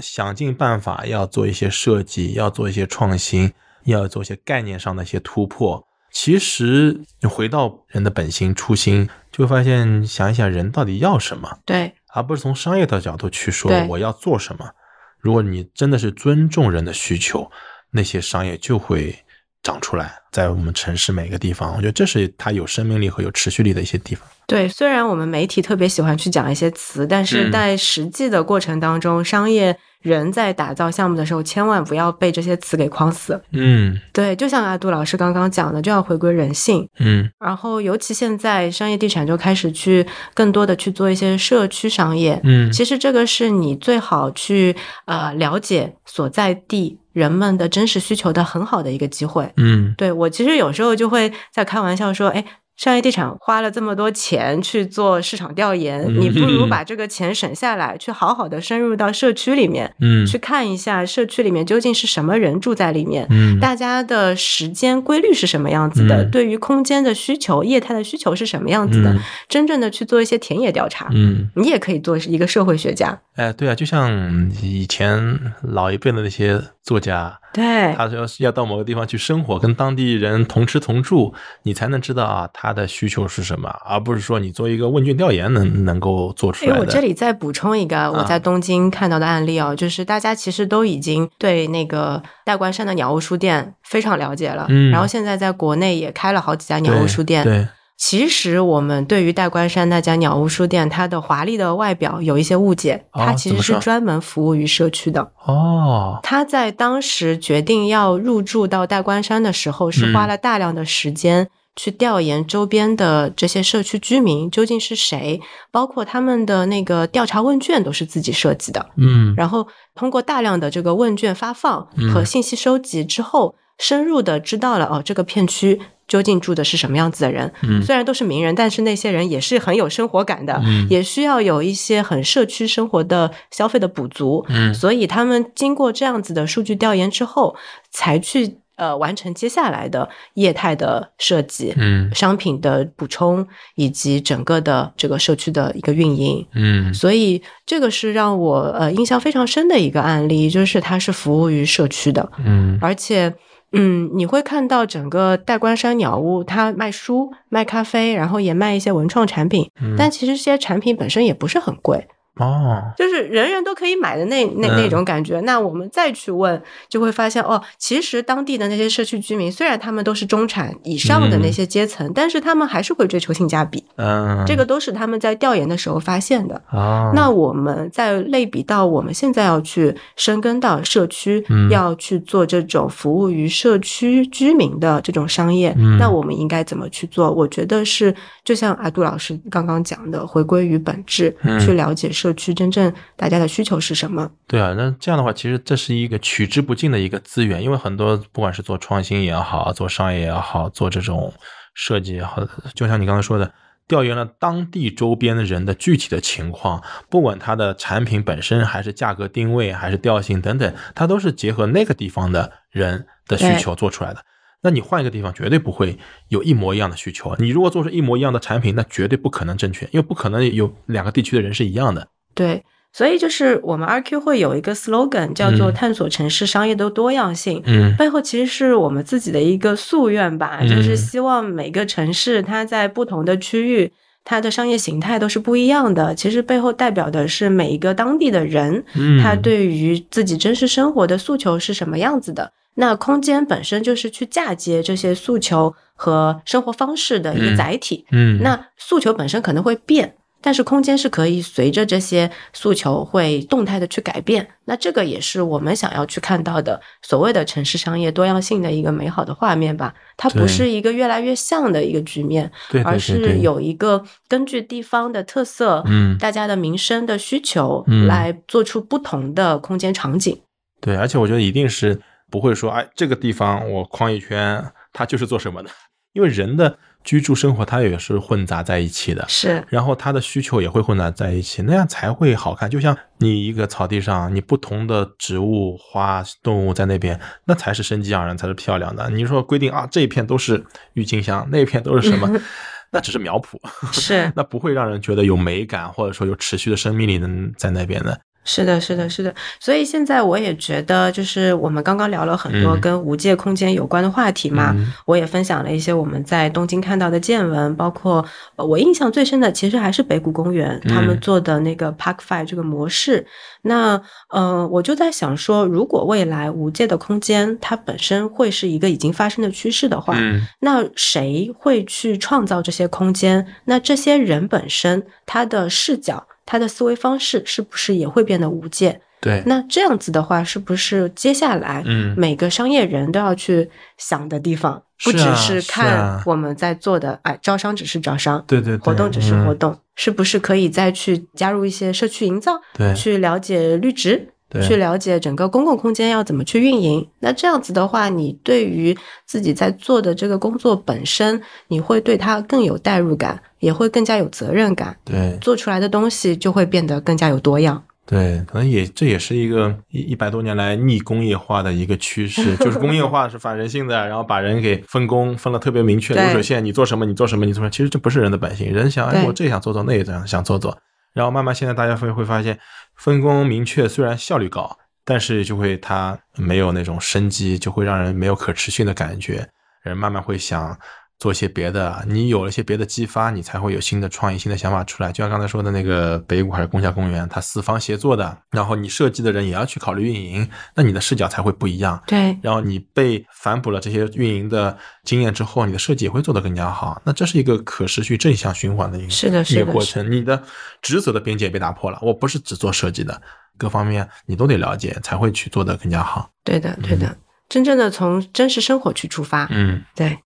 想尽办法要做一些设计，要做一些创新，要做一些概念上的一些突破。其实你回到人的本心初心，就会发现，想一想人到底要什么，对，而不是从商业的角度去说我要做什么。如果你真的是尊重人的需求，那些商业就会长出来，在我们城市每个地方。我觉得这是它有生命力和有持续力的一些地方。对，虽然我们媒体特别喜欢去讲一些词，但是在实际的过程当中，商业人在打造项目的时候，千万不要被这些词给框死。嗯对，就像阿杜老师刚刚讲的，就要回归人性。嗯然后，尤其现在商业地产就开始去更多的去做一些社区商业。嗯其实这个是你最好去呃了解所在地人们的真实需求的很好的一个机会。嗯对我其实有时候就会在开玩笑说，哎。商业地产花了这么多钱去做市场调研，嗯你不如把这个钱省下来，去好好的深入到社区里面，嗯。去看一下社区里面究竟是什么人住在里面，嗯。大家的时间规律是什么样子的，嗯。对于空间的需求、业态的需求是什么样子的，嗯。真正的去做一些田野调查。嗯，你也可以做一个社会学家，哎，对啊，就像以前老一辈的那些作家，对。他说要到某个地方去生活，跟当地人同吃同住，你才能知道啊他的需求是什么，而不是说你做一个问卷调研能能够做出哎，来的。我这里再补充一个我在东京看到的案例哦，就是大家其实都已经对那个代官山的鸟屋书店非常了解了，嗯。然后现在在国内也开了好几家鸟屋书店。对，其实我们对于代官山那家鸟屋书店，它的华丽的外表有一些误解，哦它其实是专门服务于社区的。哦，他在当时决定要入住到代官山的时候，是花了大量的时间去调研周边的这些社区居民究竟是谁，包括他们的那个调查问卷都是自己设计的。嗯然后通过大量的这个问卷发放和信息收集之后，深入的知道了哦，这个片区究竟住的是什么样子的人。嗯虽然都是名人，但是那些人也是很有生活感的，嗯也需要有一些很社区生活的消费的补足。嗯所以他们经过这样子的数据调研之后，才去呃完成接下来的业态的设计。嗯商品的补充以及整个的这个社区的一个运营，嗯所以这个是让我呃印象非常深的一个案例，就是它是服务于社区的，嗯而且。嗯，你会看到整个代官山鸟屋，它卖书、卖咖啡，然后也卖一些文创产品，嗯。但其实这些产品本身也不是很贵，哦，就是人人都可以买的那那嗯。那种感觉。那我们再去问，就会发现哦，其实当地的那些社区居民，虽然他们都是中产以上的那些阶层，但是他们还是会追求性价比，嗯，这个都是他们在调研的时候发现的。哦，那我们再类比到我们现在要去深耕到社区，嗯。要去做这种服务于社区居民的这种商业，嗯。那我们应该怎么去做？我觉得是就像阿杜老师刚刚讲的，回归于本质，嗯。去了解社区真正大家的需求是什么。对啊，那这样的话，其实这是一个取之不尽的一个资源，因为很多不管是做创新也好，做商业也好，做这种设计也好，就像你刚才说的，调研了当地周边的人的具体的情况，不管它的产品本身，还是价格定位，还是调性等等，它都是结合那个地方的人的需求做出来的。那你换一个地方，绝对不会有一模一样的需求。你如果做出一模一样的产品，那绝对不可能正确，因为不可能有两个地区的人是一样的。对，所以就是我们 RQ 会有一个 slogan 叫做“嗯探索城市商业的多样性”。嗯背后其实是我们自己的一个夙愿吧，嗯就是希望每个城市它在不同的区域，它的商业形态都是不一样的。其实背后代表的是每一个当地的人，嗯，他对于自己真实生活的诉求是什么样子的。那空间本身就是去嫁接这些诉求和生活方式的一个嗯载体。嗯，那诉求本身可能会变，但是空间是可以随着这些诉求会动态的去改变。那这个也是我们想要去看到的所谓的城市商业多样性的一个美好的画面吧。它不是一个越来越像的一个局面，对对对而是有一个根据地方的特色，嗯大家的民生的需求嗯来做出不同的空间场景。对，而且我觉得一定是不会说，哎，这个地方我框一圈，它就是做什么的，因为人的居住生活它也是混杂在一起的。是，然后它的需求也会混杂在一起，那样才会好看。就像你一个草地上，你不同的植物、花、动物在那边，那才是生机盎然，才是漂亮的。你说规定啊，这一片都是郁金香，那一片都是什么？那只是苗圃，是 那不会让人觉得有美感，或者说有持续的生命力能在那边的。是的，是的，是的。所以现在我也觉得，就是我们刚刚聊了很多嗯跟无界空间有关的话题嘛，嗯我也分享了一些我们在东京看到的见闻，包括呃我印象最深的其实还是北谷公园他们嗯做的那个 Park Five 这个模式。那呃，我就在想说，如果未来无界的空间它本身会是一个已经发生的趋势的话，嗯那谁会去创造这些空间？那这些人本身他的视角、他的思维方式是不是也会变得无界？对，那这样子的话，是不是接下来嗯，每个商业人都要去想的地方，不只是是看啊我们在做的，哎，招商只是招商，对对对，活动只是嗯活动，是不是可以再去加入一些社区营造，对去了解绿植，对去了解整个公共空间要怎么去运营。那这样子的话，你对于自己在做的这个工作本身，你会对它更有代入感，也会更加有责任感，对做出来的东西就会变得更加有多样。对，可能也这也是一个一一百多年来逆工业化的一个趋势，就是工业化是反人性的，然后把人给分工分了特别明确，对流水线，你做什么你做什么你做什么，其实这不是人的本性，人想哎我这也想做做，那也想想做做，然后慢慢现在大家会会发现，分工明确虽然效率高，但是就会它没有那种生机，就会让人没有可持续的感觉，人慢慢会想。做一些别的，你有了一些别的激发，你才会有新的创意、新的想法出来。就像刚才说的那个北谷还是宫下公园，它四方协作的，然后你设计的人也要去考虑运营，那你的视角才会不一样。对，然后你被反哺了这些运营的经验之后，你的设计也会做得更加好。那这是一个可持续正向循环的一个是的一是的是个过程。你的职责的边界被打破了，我不是只做设计的，各方面你都得了解，才会去做得更加好。对的，对的，真正的从真实生活去出发。嗯。对，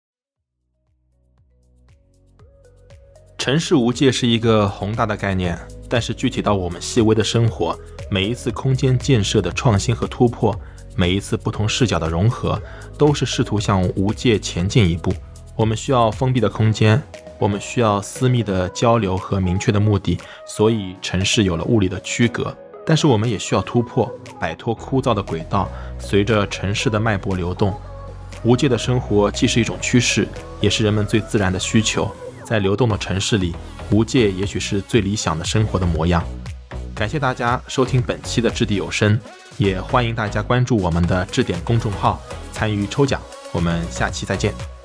城市无界是一个宏大的概念，但是具体到我们细微的生活，每一次空间建设的创新和突破，每一次不同视角的融合，都是试图向无界前进一步。我们需要封闭的空间，我们需要私密的交流和明确的目的，所以城市有了物理的区隔。但是我们也需要突破，摆脱枯燥的轨道，随着城市的脉搏流动。无界的生活既是一种趋势，也是人们最自然的需求。在流动的城市里，无界也许是最理想的生活的模样。感谢大家收听本期的掷地有声，也欢迎大家关注我们的置点公众号，参与抽奖。我们下期再见。